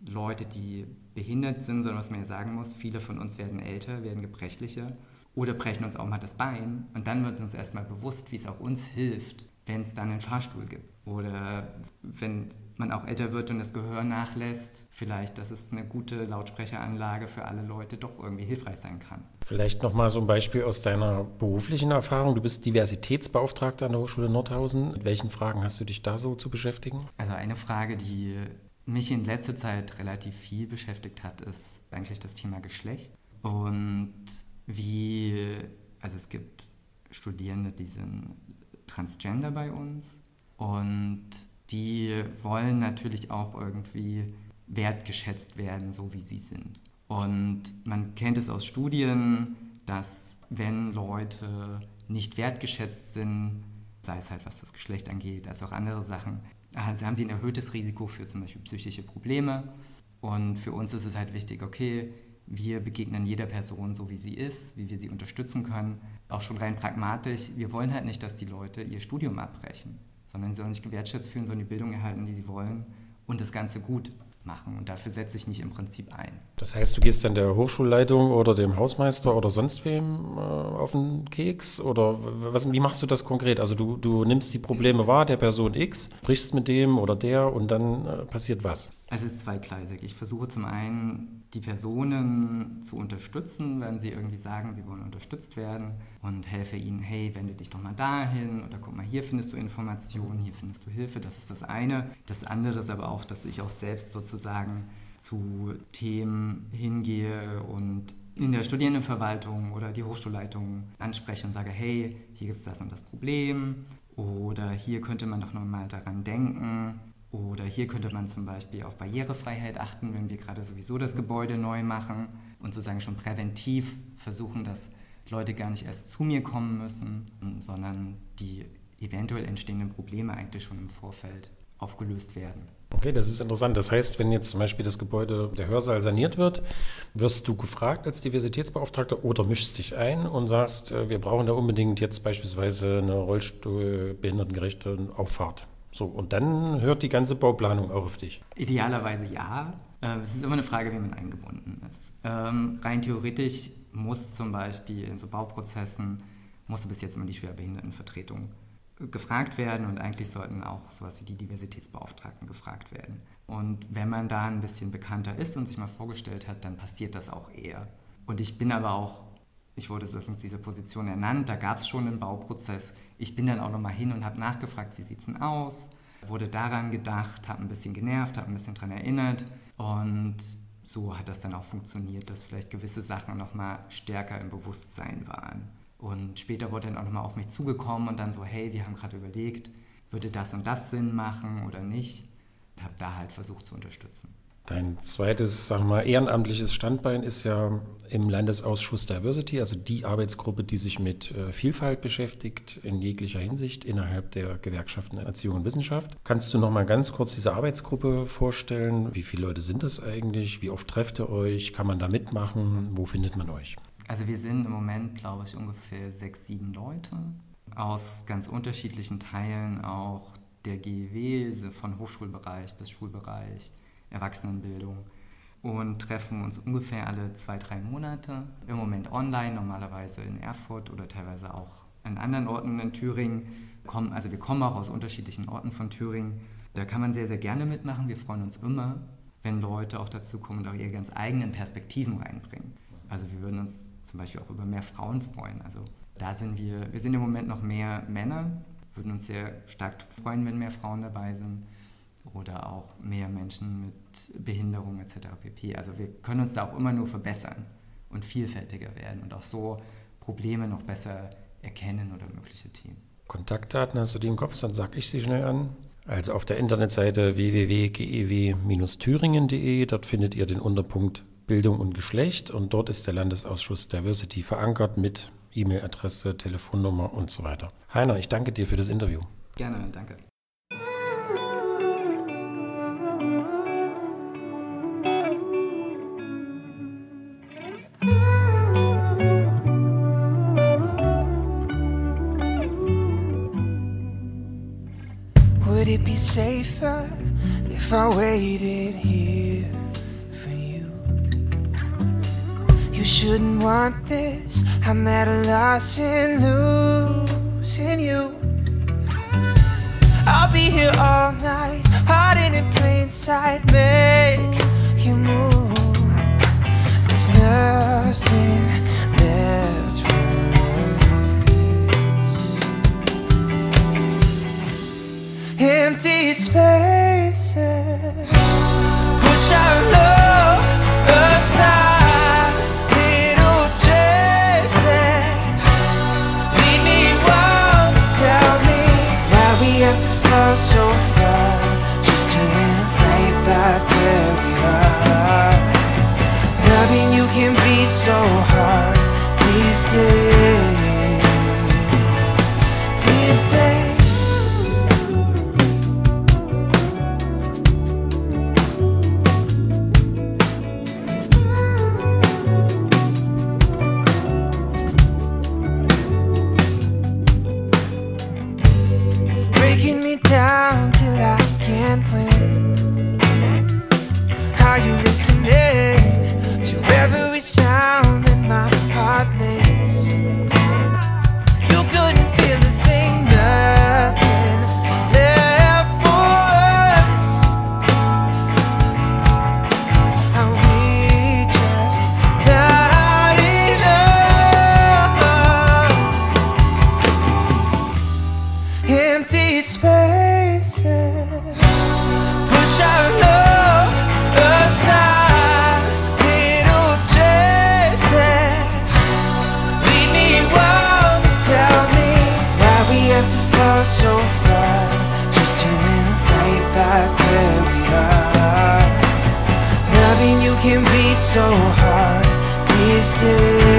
Leute, die behindert sind, sondern was man ja sagen muss, viele von uns werden älter, werden gebrechlicher oder brechen uns auch mal das Bein und dann wird uns erstmal bewusst, wie es auch uns hilft, wenn es dann einen Fahrstuhl gibt oder wenn man auch älter wird und das Gehör nachlässt, vielleicht, dass es eine gute Lautsprecheranlage für alle Leute doch irgendwie hilfreich sein kann. Vielleicht nochmal so ein Beispiel aus deiner beruflichen Erfahrung. Du bist Diversitätsbeauftragter an der Hochschule Nordhausen. Mit welchen Fragen hast du dich da so zu beschäftigen? Also eine Frage, die mich in letzter Zeit relativ viel beschäftigt hat, ist eigentlich das Thema Geschlecht und wie, also es gibt Studierende, die sind transgender bei uns und die wollen natürlich auch irgendwie wertgeschätzt werden, so wie sie sind. Und man kennt es aus Studien, dass wenn Leute nicht wertgeschätzt sind, sei es halt was das Geschlecht angeht, als auch andere Sachen, also haben sie ein erhöhtes Risiko für zum Beispiel psychische Probleme. Und für uns ist es halt wichtig, okay, wir begegnen jeder Person so, wie sie ist, wie wir sie unterstützen können. Auch schon rein pragmatisch, wir wollen halt nicht, dass die Leute ihr Studium abbrechen sondern sie sollen sich gewertschätzt fühlen, sollen die Bildung erhalten, die sie wollen und das Ganze gut machen. Und dafür setze ich mich im Prinzip ein. Das heißt, du gehst dann der Hochschulleitung oder dem Hausmeister oder sonst wem äh, auf den Keks? Oder was, wie machst du das konkret? Also du, du nimmst die Probleme wahr der Person X, sprichst mit dem oder der und dann äh, passiert was? Also es ist zweigleisig. Ich versuche zum einen, die Personen zu unterstützen, wenn sie irgendwie sagen, sie wollen unterstützt werden und helfe ihnen, hey, wende dich doch mal dahin oder guck mal, hier findest du Informationen, hier findest du Hilfe. Das ist das eine. Das andere ist aber auch, dass ich auch selbst sozusagen zu Themen hingehe und in der Studierendenverwaltung oder die Hochschulleitung anspreche und sage, hey, hier gibt es das und das Problem oder hier könnte man doch nochmal daran denken oder hier könnte man zum Beispiel auf Barrierefreiheit achten, wenn wir gerade sowieso das Gebäude neu machen und sozusagen schon präventiv versuchen, dass Leute gar nicht erst zu mir kommen müssen, sondern die eventuell entstehenden Probleme eigentlich schon im Vorfeld aufgelöst werden. Okay, das ist interessant. Das heißt, wenn jetzt zum Beispiel das Gebäude, der Hörsaal saniert wird, wirst du gefragt als Diversitätsbeauftragter oder mischst dich ein und sagst, äh, wir brauchen da unbedingt jetzt beispielsweise eine Rollstuhlbehindertengerechte Auffahrt. So, und dann hört die ganze Bauplanung auch auf dich. Idealerweise ja. Ähm, es ist immer eine Frage, wie man eingebunden ist. Ähm, rein theoretisch muss zum Beispiel in so Bauprozessen, musste bis jetzt immer die Schwerbehindertenvertretung gefragt werden und eigentlich sollten auch sowas wie die Diversitätsbeauftragten gefragt werden. Und wenn man da ein bisschen bekannter ist und sich mal vorgestellt hat, dann passiert das auch eher. Und ich bin aber auch ich wurde so in dieser Position ernannt, da gab es schon einen Bauprozess. Ich bin dann auch nochmal hin und habe nachgefragt, wie sieht es denn aus? Wurde daran gedacht, habe ein bisschen genervt, habe ein bisschen daran erinnert und so hat das dann auch funktioniert, dass vielleicht gewisse Sachen nochmal stärker im Bewusstsein waren. Und später wurde dann auch nochmal auf mich zugekommen und dann so, hey, wir haben gerade überlegt, würde das und das Sinn machen oder nicht? Und habe da halt versucht zu unterstützen. Dein zweites, sagen wir mal, ehrenamtliches Standbein ist ja im Landesausschuss Diversity, also die Arbeitsgruppe, die sich mit äh, Vielfalt beschäftigt in jeglicher Hinsicht innerhalb der Gewerkschaften Erziehung und Wissenschaft. Kannst du noch mal ganz kurz diese Arbeitsgruppe vorstellen? Wie viele Leute sind das eigentlich? Wie oft trefft ihr euch? Kann man da mitmachen? Wo findet man euch? Also wir sind im Moment, glaube ich, ungefähr sechs, sieben Leute aus ganz unterschiedlichen Teilen auch der GEW, von Hochschulbereich bis Schulbereich Erwachsenenbildung und treffen uns ungefähr alle zwei, drei Monate. Im Moment online, normalerweise in Erfurt oder teilweise auch an anderen Orten in Thüringen. also wir kommen auch aus unterschiedlichen Orten von Thüringen. Da kann man sehr, sehr gerne mitmachen. Wir freuen uns immer, wenn Leute auch dazu kommen und auch ihre ganz eigenen Perspektiven reinbringen. Also wir würden uns zum Beispiel auch über mehr Frauen freuen. Also da sind wir, wir sind im Moment noch mehr Männer, würden uns sehr stark freuen, wenn mehr Frauen dabei sind oder auch mehr Menschen mit Behinderung etc. pp. Also wir können uns da auch immer nur verbessern und vielfältiger werden und auch so Probleme noch besser erkennen oder mögliche Themen. Kontaktdaten hast du die im Kopf, dann sage ich sie schnell an. Also auf der Internetseite www.gew-thüringen.de, dort findet ihr den Unterpunkt Bildung und Geschlecht und dort ist der Landesausschuss Diversity verankert mit E-Mail-Adresse, Telefonnummer und so weiter. Heiner, ich danke dir für das Interview. Gerne, danke. Waited here for you? You shouldn't want this. I'm at a loss in losing you. I'll be here all night, hiding in inside make you move. There's nothing left for us. Empty spaces. Push our love aside. Have to fall so far just to right back where we are. Loving you can be so hard these days. So hard these days.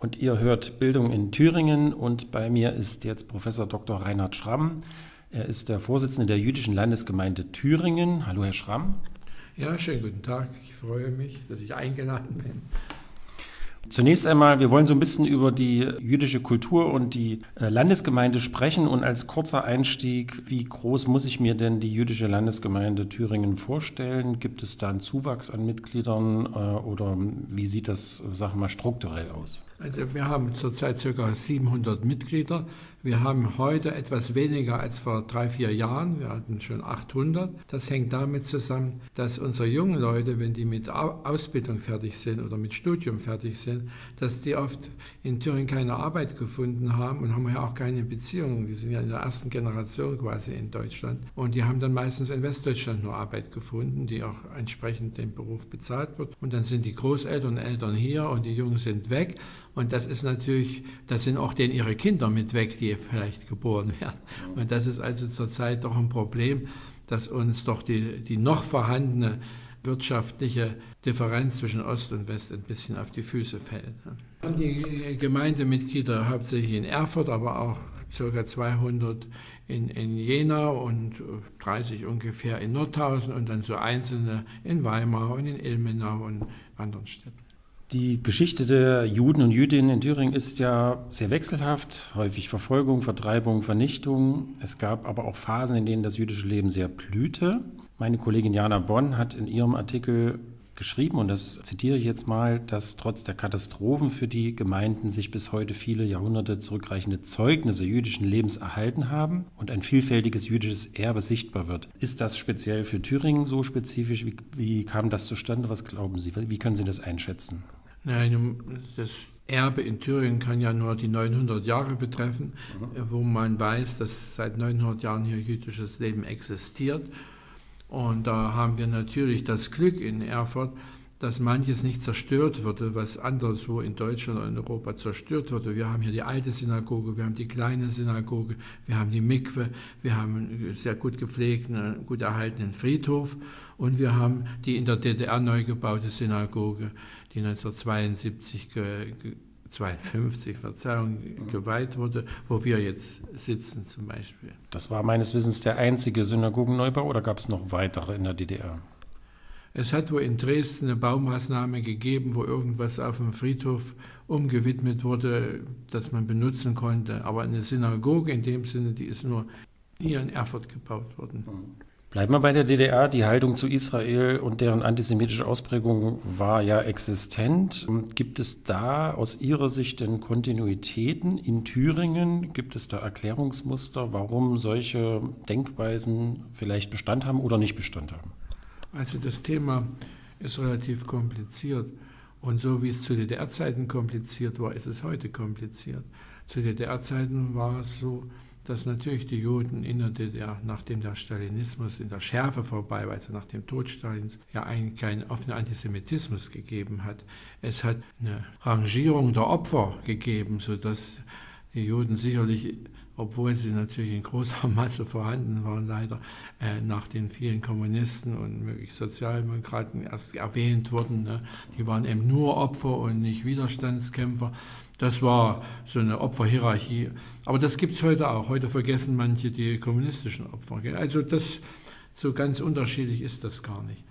Und ihr hört Bildung in Thüringen und bei mir ist jetzt Professor Dr. Reinhard Schramm. Er ist der Vorsitzende der jüdischen Landesgemeinde Thüringen. Hallo, Herr Schramm. Ja, schönen guten Tag. Ich freue mich, dass ich eingeladen bin. Zunächst einmal, wir wollen so ein bisschen über die jüdische Kultur und die äh, Landesgemeinde sprechen. Und als kurzer Einstieg, wie groß muss ich mir denn die jüdische Landesgemeinde Thüringen vorstellen? Gibt es da einen Zuwachs an Mitgliedern äh, oder wie sieht das, sagen wir mal, strukturell aus? Also wir haben zurzeit ca. 700 Mitglieder. Wir haben heute etwas weniger als vor drei, vier Jahren. Wir hatten schon 800. Das hängt damit zusammen, dass unsere jungen Leute, wenn die mit Ausbildung fertig sind oder mit Studium fertig sind, dass die oft in Thüringen keine Arbeit gefunden haben und haben ja auch keine Beziehungen. Die sind ja in der ersten Generation quasi in Deutschland. Und die haben dann meistens in Westdeutschland nur Arbeit gefunden, die auch entsprechend dem Beruf bezahlt wird. Und dann sind die Großeltern und Eltern hier und die Jungen sind weg. Und das ist natürlich, das sind auch denen ihre Kinder mit weg, die vielleicht geboren werden. Und das ist also zurzeit doch ein Problem, dass uns doch die, die noch vorhandene wirtschaftliche Differenz zwischen Ost und West ein bisschen auf die Füße fällt. Die Gemeindemitglieder hauptsächlich in Erfurt, aber auch ca. 200 in, in Jena und 30 ungefähr in Nordhausen und dann so einzelne in Weimar und in Ilmenau und anderen Städten. Die Geschichte der Juden und Jüdinnen in Thüringen ist ja sehr wechselhaft, häufig Verfolgung, Vertreibung, Vernichtung. Es gab aber auch Phasen, in denen das jüdische Leben sehr blühte. Meine Kollegin Jana Bonn hat in ihrem Artikel geschrieben, und das zitiere ich jetzt mal, dass trotz der Katastrophen für die Gemeinden sich bis heute viele Jahrhunderte zurückreichende Zeugnisse jüdischen Lebens erhalten haben und ein vielfältiges jüdisches Erbe sichtbar wird. Ist das speziell für Thüringen so spezifisch? Wie, wie kam das zustande? Was glauben Sie? Wie können Sie das einschätzen? Nein, das Erbe in Thüringen kann ja nur die 900 Jahre betreffen, mhm. wo man weiß, dass seit 900 Jahren hier jüdisches Leben existiert. Und da haben wir natürlich das Glück in Erfurt, dass manches nicht zerstört wurde, was anderswo in Deutschland oder in Europa zerstört wurde. Wir haben hier die alte Synagoge, wir haben die kleine Synagoge, wir haben die Mikwe, wir haben einen sehr gut gepflegten, gut erhaltenen Friedhof und wir haben die in der DDR neu gebaute Synagoge, die 1972 ge, 52, Verzeihung, geweiht wurde, wo wir jetzt sitzen zum Beispiel. Das war meines Wissens der einzige Synagogenneubau oder gab es noch weitere in der DDR? Es hat wohl in Dresden eine Baumaßnahme gegeben, wo irgendwas auf dem Friedhof umgewidmet wurde, das man benutzen konnte. Aber eine Synagoge in dem Sinne, die ist nur hier in Erfurt gebaut worden. Mhm. Bleiben wir bei der DDR. Die Haltung zu Israel und deren antisemitische Ausprägung war ja existent. Gibt es da aus Ihrer Sicht denn Kontinuitäten in Thüringen? Gibt es da Erklärungsmuster, warum solche Denkweisen vielleicht Bestand haben oder nicht Bestand haben? Also das Thema ist relativ kompliziert. Und so wie es zu DDR-Zeiten kompliziert war, ist es heute kompliziert. Zu DDR-Zeiten war es so, dass natürlich die Juden in der DDR, nachdem der Stalinismus in der Schärfe vorbei war, also nach dem Tod Stalins, ja eigentlich keinen offenen Antisemitismus gegeben hat. Es hat eine Rangierung der Opfer gegeben, sodass die Juden sicherlich, obwohl sie natürlich in großer Masse vorhanden waren, leider äh, nach den vielen Kommunisten und möglich Sozialdemokraten erst erwähnt wurden, ne? die waren eben nur Opfer und nicht Widerstandskämpfer. Das war so eine Opferhierarchie. Aber das gibt es heute auch. Heute vergessen manche die kommunistischen Opfer. Also das, so ganz unterschiedlich ist das gar nicht.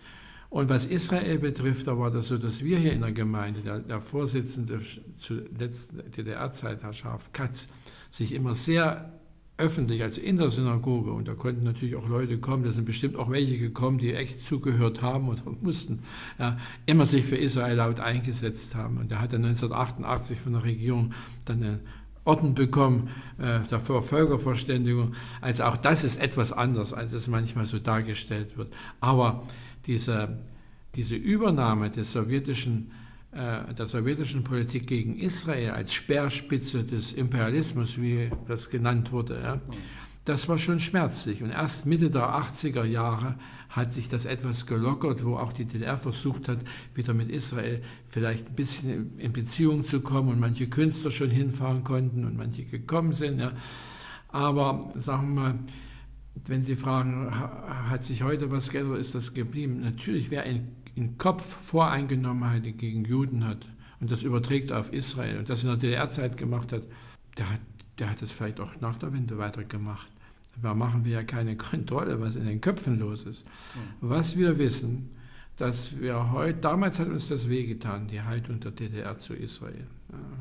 Und was Israel betrifft, da war das so, dass wir hier in der Gemeinde, der, der Vorsitzende zur letzten DDR-Zeit, Herr Scharf Katz, sich immer sehr öffentlich, also in der Synagoge, und da konnten natürlich auch Leute kommen, da sind bestimmt auch welche gekommen, die echt zugehört haben oder mussten, ja, immer sich für Israel laut eingesetzt haben. Und er hat dann 1988 von der Regierung dann einen Orden bekommen, äh, der Völkerverständigung. Also auch das ist etwas anders, als es manchmal so dargestellt wird. Aber diese, diese Übernahme des sowjetischen der sowjetischen Politik gegen Israel als Speerspitze des Imperialismus, wie das genannt wurde, ja, das war schon schmerzlich. Und erst Mitte der 80er Jahre hat sich das etwas gelockert, wo auch die DDR versucht hat, wieder mit Israel vielleicht ein bisschen in Beziehung zu kommen und manche Künstler schon hinfahren konnten und manche gekommen sind. Ja. Aber sagen wir mal, wenn Sie fragen, hat sich heute was geändert, ist das geblieben? Natürlich, wer ein im Kopf Voreingenommenheit gegen Juden hat und das überträgt auf Israel und das in der DDR-Zeit gemacht hat, der hat, der hat es vielleicht auch nach der Wende weitergemacht. Da machen wir ja keine Kontrolle, was in den Köpfen los ist. Was wir wissen, dass wir heute, damals hat uns das wehgetan, die Haltung der DDR zu Israel,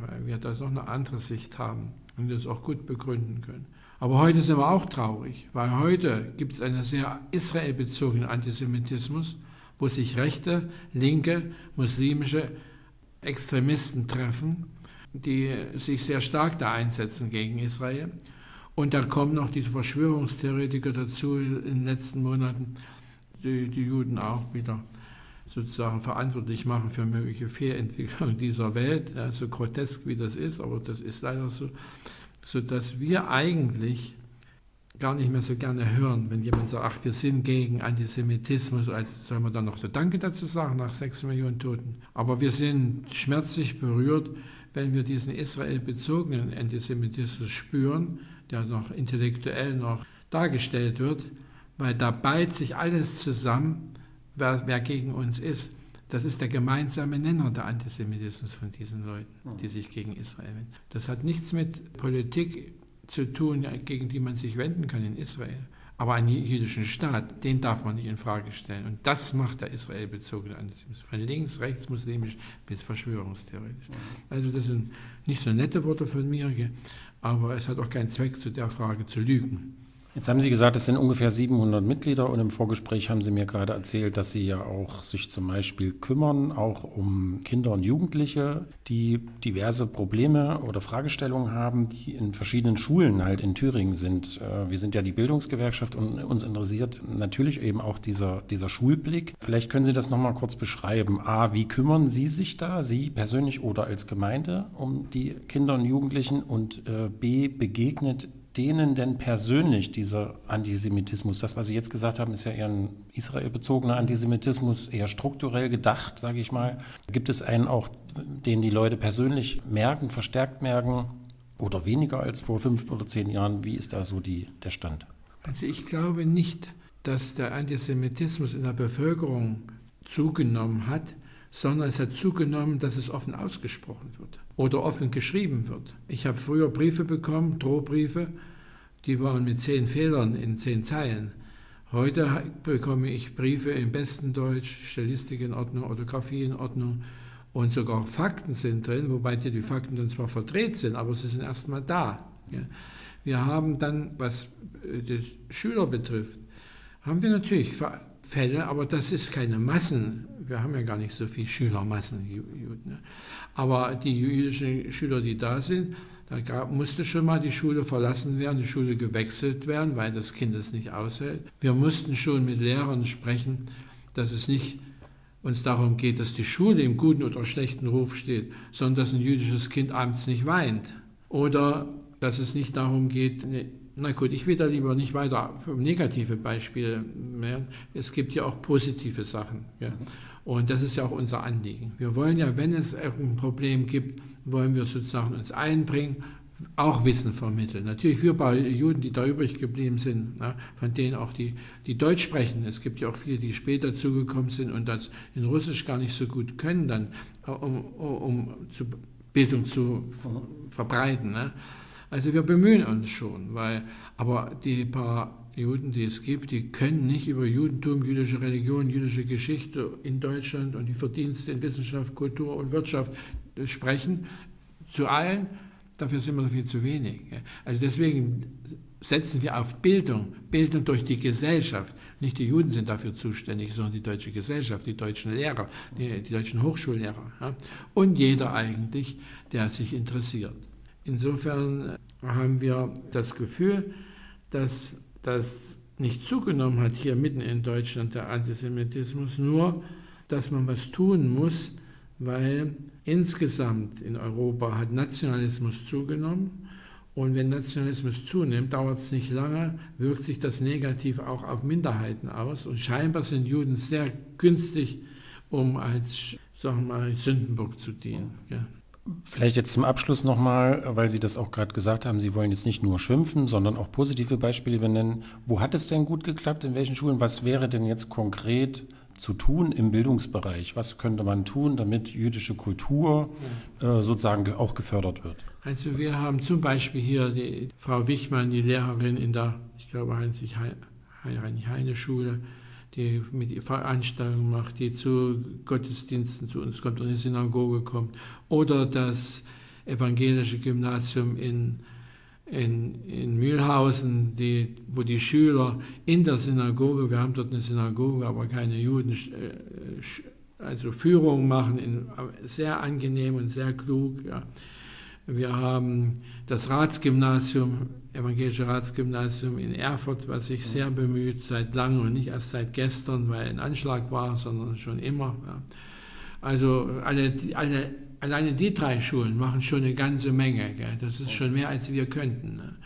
weil wir da noch eine andere Sicht haben und das auch gut begründen können. Aber heute sind wir auch traurig, weil heute gibt es einen sehr israelbezogenen Antisemitismus wo sich rechte, linke, muslimische Extremisten treffen, die sich sehr stark da einsetzen gegen Israel. Und da kommen noch diese Verschwörungstheoretiker dazu in den letzten Monaten, die die Juden auch wieder sozusagen verantwortlich machen für mögliche Fehlentwicklung dieser Welt, so grotesk wie das ist, aber das ist leider so, sodass wir eigentlich gar nicht mehr so gerne hören, wenn jemand sagt, ach, wir sind gegen Antisemitismus, als soll man dann noch so Danke dazu sagen nach sechs Millionen Toten. Aber wir sind schmerzlich berührt, wenn wir diesen Israel-bezogenen Antisemitismus spüren, der noch intellektuell noch dargestellt wird, weil da ballt sich alles zusammen, wer, wer gegen uns ist, das ist der gemeinsame Nenner der Antisemitismus von diesen Leuten, die sich gegen Israel wenden. Das hat nichts mit Politik zu tun, gegen die man sich wenden kann in Israel. Aber einen jüdischen Staat, den darf man nicht in Frage stellen. Und das macht der israelbezogene Antisemitismus. Von links, rechts, muslimisch bis verschwörungstheoretisch. Also das sind nicht so nette Worte von mir, aber es hat auch keinen Zweck, zu der Frage zu lügen. Jetzt haben Sie gesagt, es sind ungefähr 700 Mitglieder und im Vorgespräch haben Sie mir gerade erzählt, dass Sie ja auch sich zum Beispiel kümmern, auch um Kinder und Jugendliche, die diverse Probleme oder Fragestellungen haben, die in verschiedenen Schulen halt in Thüringen sind. Äh, wir sind ja die Bildungsgewerkschaft und uns interessiert natürlich eben auch dieser, dieser Schulblick. Vielleicht können Sie das nochmal kurz beschreiben. A, wie kümmern Sie sich da, Sie persönlich oder als Gemeinde, um die Kinder und Jugendlichen? Und äh, B, begegnet denen denn persönlich dieser Antisemitismus? Das, was Sie jetzt gesagt haben, ist ja eher ein israelbezogener Antisemitismus, eher strukturell gedacht, sage ich mal. Gibt es einen auch, den die Leute persönlich merken, verstärkt merken oder weniger als vor fünf oder zehn Jahren? Wie ist da so die, der Stand? Also ich glaube nicht, dass der Antisemitismus in der Bevölkerung zugenommen hat sondern es hat zugenommen, dass es offen ausgesprochen wird oder offen geschrieben wird. Ich habe früher Briefe bekommen, Drohbriefe, die waren mit zehn Fehlern in zehn Zeilen. Heute bekomme ich Briefe im besten Deutsch, Stilistik in Ordnung, Orthographie in Ordnung und sogar Fakten sind drin, wobei die, Fakten dann zwar verdreht sind, aber sie sind erstmal da. Wir haben dann, was die Schüler betrifft, haben wir natürlich Fälle, aber das ist keine Massen. Wir haben ja gar nicht so viele Schülermassen. Ne? Aber die jüdischen Schüler, die da sind, da musste schon mal die Schule verlassen werden, die Schule gewechselt werden, weil das Kind es nicht aushält. Wir mussten schon mit Lehrern sprechen, dass es nicht uns darum geht, dass die Schule im guten oder schlechten Ruf steht, sondern dass ein jüdisches Kind abends nicht weint. Oder dass es nicht darum geht, na gut, ich will da lieber nicht weiter negative Beispiele mehr. Es gibt ja auch positive Sachen. Ja. Und das ist ja auch unser Anliegen. Wir wollen ja, wenn es ein Problem gibt, wollen wir sozusagen uns einbringen, auch Wissen vermitteln. Natürlich wir bei Juden, die da übrig geblieben sind, na, von denen auch die, die Deutsch sprechen. Es gibt ja auch viele, die später zugekommen sind und das in Russisch gar nicht so gut können, dann um, um, um zu, Bildung zu verbreiten. Ne. Also wir bemühen uns schon, weil, aber die paar Juden, die es gibt, die können nicht über Judentum, jüdische Religion, jüdische Geschichte in Deutschland und die Verdienste in Wissenschaft, Kultur und Wirtschaft sprechen. Zu allen, dafür sind wir viel zu wenig. Also deswegen setzen wir auf Bildung, Bildung durch die Gesellschaft. Nicht die Juden sind dafür zuständig, sondern die deutsche Gesellschaft, die deutschen Lehrer, die, die deutschen Hochschullehrer und jeder eigentlich, der sich interessiert. Insofern haben wir das Gefühl, dass das nicht zugenommen hat hier mitten in Deutschland der Antisemitismus, nur dass man was tun muss, weil insgesamt in Europa hat Nationalismus zugenommen und wenn Nationalismus zunimmt, dauert es nicht lange, wirkt sich das negativ auch auf Minderheiten aus und scheinbar sind Juden sehr günstig, um als sagen wir mal, Sündenbock zu dienen. Ja. Vielleicht jetzt zum Abschluss nochmal, weil Sie das auch gerade gesagt haben, Sie wollen jetzt nicht nur schimpfen, sondern auch positive Beispiele benennen. Wo hat es denn gut geklappt? In welchen Schulen? Was wäre denn jetzt konkret zu tun im Bildungsbereich? Was könnte man tun, damit jüdische Kultur äh, sozusagen auch gefördert wird? Also wir haben zum Beispiel hier die Frau Wichmann, die Lehrerin in der, ich glaube, Heinrich-Heine-Schule die mit Veranstaltungen macht, die zu Gottesdiensten zu uns kommt und in die Synagoge kommt. Oder das evangelische Gymnasium in, in, in Mühlhausen, die, wo die Schüler in der Synagoge, wir haben dort eine Synagoge, aber keine Juden, äh, also Führungen machen, in, sehr angenehm und sehr klug. Ja. Wir haben das Ratsgymnasium, Evangelische Ratsgymnasium in Erfurt, was sich sehr bemüht, seit langem und nicht erst seit gestern, weil ein Anschlag war, sondern schon immer. Ja. Also alle, alle, alleine die drei Schulen machen schon eine ganze Menge. Gell? Das ist schon mehr, als wir könnten. Ne?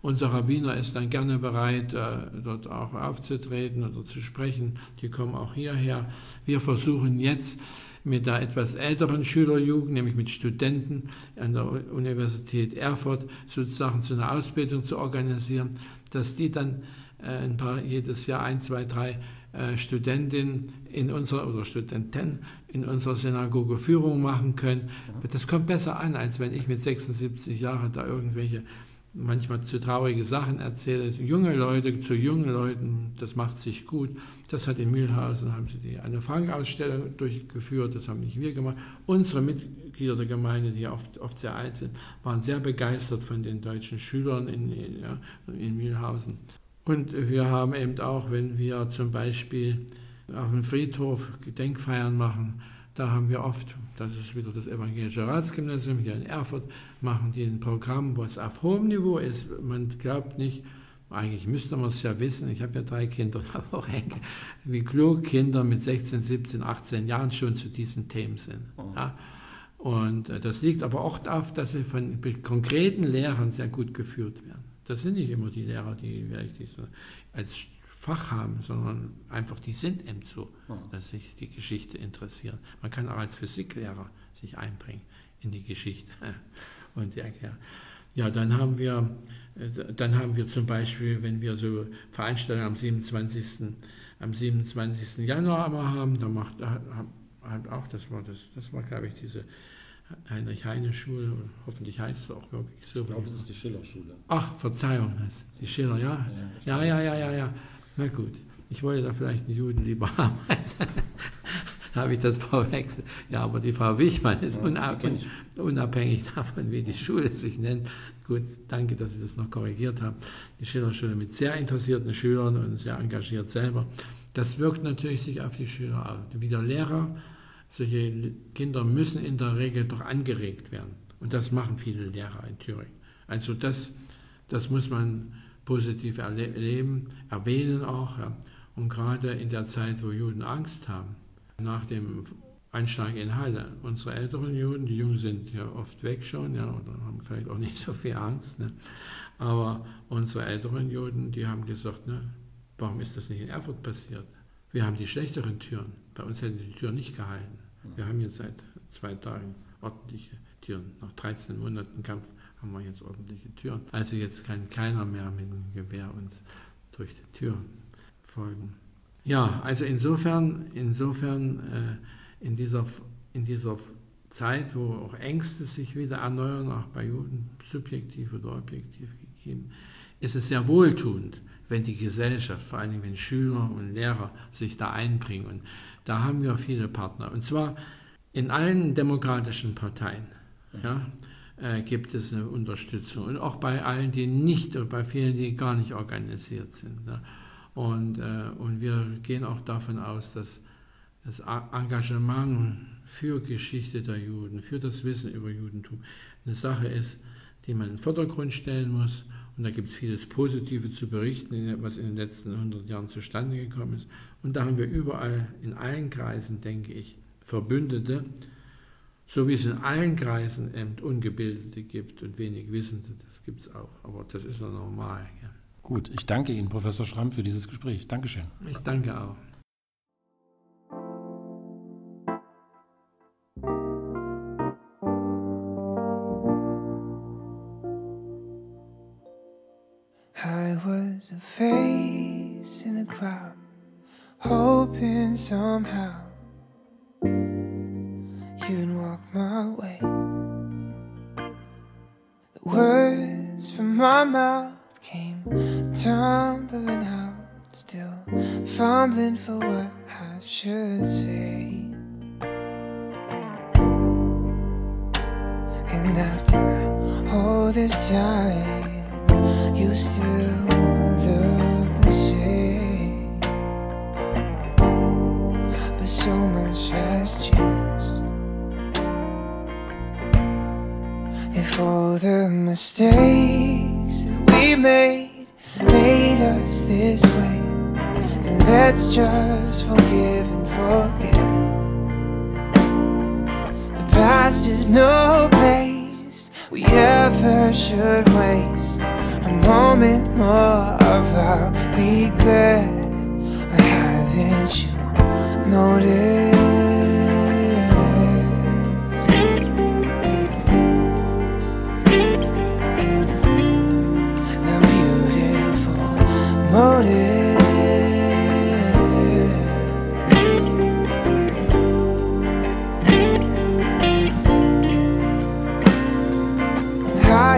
Unser Rabbiner ist dann gerne bereit, äh, dort auch aufzutreten oder zu sprechen. Die kommen auch hierher. Wir versuchen jetzt mit der etwas älteren Schülerjugend, nämlich mit Studenten an der Universität Erfurt, sozusagen zu einer Ausbildung zu organisieren, dass die dann äh, ein paar, jedes Jahr ein, zwei, drei äh, äh, Studentin in unserer oder Studentin in unserer Synagoge Führung machen können. Das kommt besser an, als wenn ich mit 76 Jahren da irgendwelche manchmal zu traurige Sachen erzähle. Junge Leute zu jungen Leuten, das macht sich gut. Das hat in Mühlhausen, haben sie eine Frank-Ausstellung durchgeführt, das haben nicht wir gemacht. Unsere Mitglieder der Gemeinde, die oft, oft sehr alt sind, waren sehr begeistert von den deutschen Schülern in, in, ja, in Mühlhausen. Und wir haben eben auch, wenn wir zum Beispiel auf dem Friedhof Gedenkfeiern machen, da haben wir oft, das ist wieder das Evangelische Ratsgymnasium hier in Erfurt, machen die ein Programm, was auf hohem Niveau ist. Man glaubt nicht, eigentlich müsste man es ja wissen, ich habe ja drei Kinder auch Enkel, wie klug Kinder mit 16, 17, 18 Jahren schon zu diesen Themen sind. Oh. Ja. Und äh, das liegt aber auch darauf, dass sie von konkreten Lehrern sehr gut geführt werden. Das sind nicht immer die Lehrer, die vielleicht so als Fach haben, sondern einfach die sind eben so, dass sich die Geschichte interessieren. Man kann auch als Physiklehrer sich einbringen in die Geschichte und sie erklären. Ja, dann haben wir, äh, dann haben wir zum Beispiel, wenn wir so Veranstaltungen am 27. am 27. Januar haben, da macht halt auch, das war das, das war glaube ich diese Heinrich-Heine-Schule, hoffentlich heißt es auch wirklich so. Ich glaube, es ist die Schiller-Schule. Ach, Verzeihung, die Schiller, ja? Ja, ja, ja, ja, ja. Na gut, ich wollte da vielleicht einen Juden lieber haben. habe ich das verwechselt. Ja, aber die Frau Wichmann ist unabhängig, unabhängig davon, wie die Schule sich nennt. Gut, danke, dass Sie das noch korrigiert haben. Die Schillerschule mit sehr interessierten Schülern und sehr engagiert selber. Das wirkt natürlich sich auf die Schüler aus. Wie der Lehrer solche Kinder müssen in der Regel doch angeregt werden. Und das machen viele Lehrer in Thüringen. Also das, das muss man positiv erleben, erwähnen auch. Ja. Und gerade in der Zeit, wo Juden Angst haben, nach dem Einschlag in Halle, unsere älteren Juden, die Jungen sind ja oft weg schon, ja, oder haben vielleicht auch nicht so viel Angst. Ne. Aber unsere älteren Juden, die haben gesagt, ne, warum ist das nicht in Erfurt passiert? Wir haben die schlechteren Türen. Bei uns hätten die Türen nicht gehalten. Wir haben jetzt seit zwei Tagen ordentliche Türen. Nach 13 Monaten Kampf haben wir jetzt ordentliche Türen. Also jetzt kann keiner mehr mit dem Gewehr uns durch die Tür folgen. Ja, also insofern, insofern äh, in, dieser, in dieser Zeit, wo auch Ängste sich wieder erneuern, auch bei Juden, subjektiv oder objektiv gegeben, ist es sehr wohltuend, wenn die Gesellschaft, vor allem wenn Schüler und Lehrer sich da einbringen. Und da haben wir viele Partner. Und zwar in allen demokratischen Parteien ja, äh, gibt es eine Unterstützung. Und auch bei allen, die nicht, oder bei vielen, die gar nicht organisiert sind. Ja. Und, äh, und wir gehen auch davon aus, dass das Engagement für Geschichte der Juden, für das Wissen über Judentum eine Sache ist, die man in den Vordergrund stellen muss und da gibt es vieles Positive zu berichten, was in den letzten 100 Jahren zustande gekommen ist. Und da haben wir überall, in allen Kreisen, denke ich, Verbündete, so wie es in allen Kreisen eben Ungebildete gibt und wenig Wissende, das gibt es auch. Aber das ist ja normal. Ja. Gut, ich danke Ihnen, Professor Schramm, für dieses Gespräch. Dankeschön. Ich danke auch. was a face in the crowd, hoping somehow you'd walk my way. The words from my mouth came tumbling out, still fumbling for what I should say. And after all this time, you still look the same. But so much has changed. All the mistakes that we made made us this way, And let's just forgive and forget. The past is no place we ever should waste a moment more of our regret. Haven't you noticed? 머리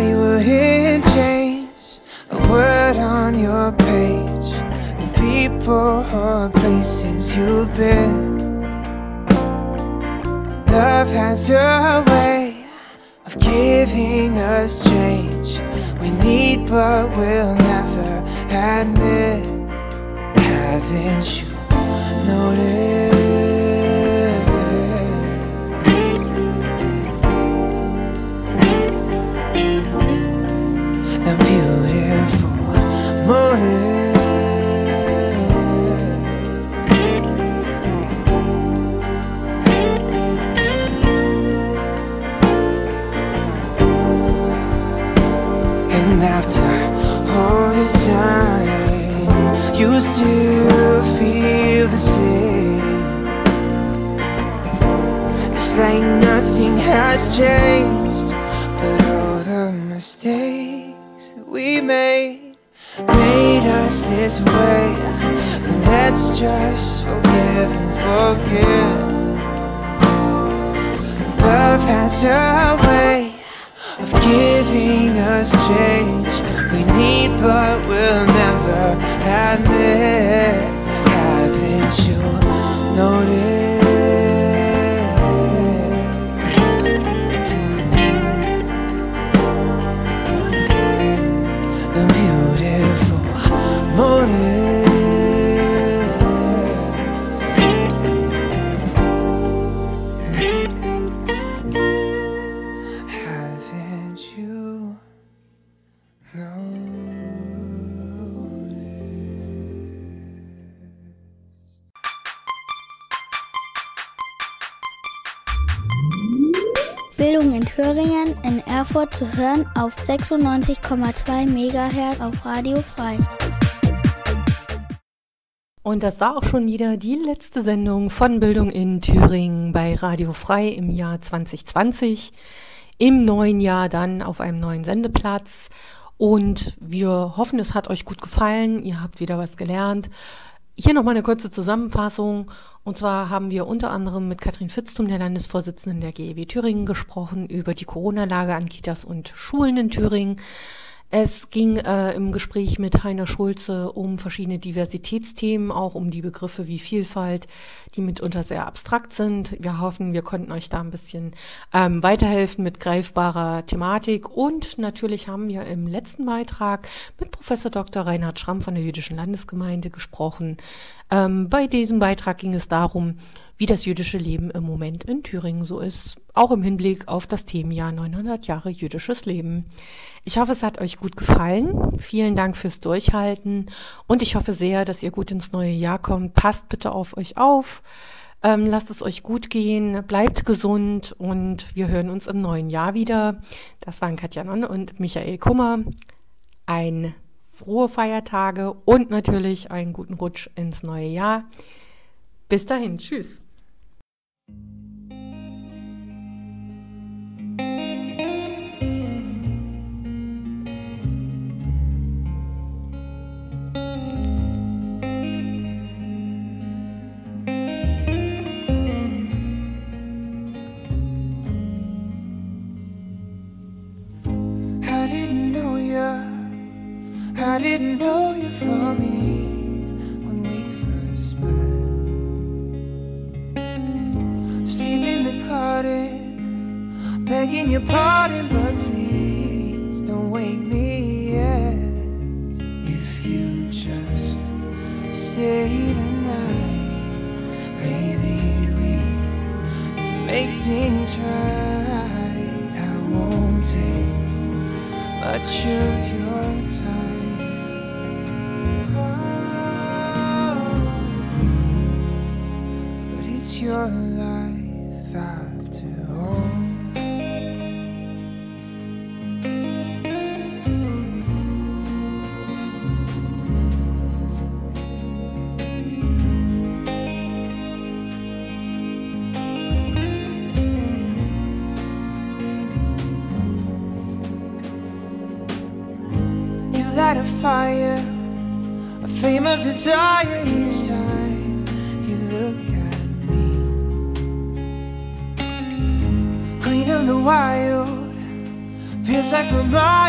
I will hear change a word on your page. The people or places you've been. Love has a way of giving us change. We need but we'll never admit. Haven't you noticed? The beautiful motive. Zu hören auf 96,2 MHz auf Radio Frei. Und das war auch schon wieder die letzte Sendung von Bildung in Thüringen bei Radio Frei im Jahr 2020. Im neuen Jahr dann auf einem neuen Sendeplatz. Und wir hoffen, es hat euch gut gefallen. Ihr habt wieder was gelernt. Hier nochmal eine kurze Zusammenfassung. Und zwar haben wir unter anderem mit Katrin Fitztum, der Landesvorsitzenden der GEW Thüringen, gesprochen über die Corona-Lage an Kitas und Schulen in Thüringen. Es ging äh, im Gespräch mit Heiner Schulze um verschiedene Diversitätsthemen, auch um die Begriffe wie Vielfalt, die mitunter sehr abstrakt sind. Wir hoffen, wir konnten euch da ein bisschen ähm, weiterhelfen mit greifbarer Thematik. Und natürlich haben wir im letzten Beitrag mit Professor Dr. Reinhard Schramm von der Jüdischen Landesgemeinde gesprochen. Ähm, bei diesem Beitrag ging es darum, wie das jüdische Leben im Moment in Thüringen so ist, auch im Hinblick auf das Themenjahr 900 Jahre jüdisches Leben. Ich hoffe, es hat euch gut gefallen. Vielen Dank fürs Durchhalten und ich hoffe sehr, dass ihr gut ins neue Jahr kommt. Passt bitte auf euch auf. Ähm, lasst es euch gut gehen, bleibt gesund und wir hören uns im neuen Jahr wieder. Das waren Katja Nonne und Michael Kummer. Ein frohe Feiertage und natürlich einen guten Rutsch ins neue Jahr. Bis dahin, tschüss. I didn't know you from Eve when we first met. Sleep in the garden, begging your pardon, but please don't wake me yet. If you just stay the night, maybe we can make things right. I won't take much of your life after all. You light a fire, a flame of desire compromise.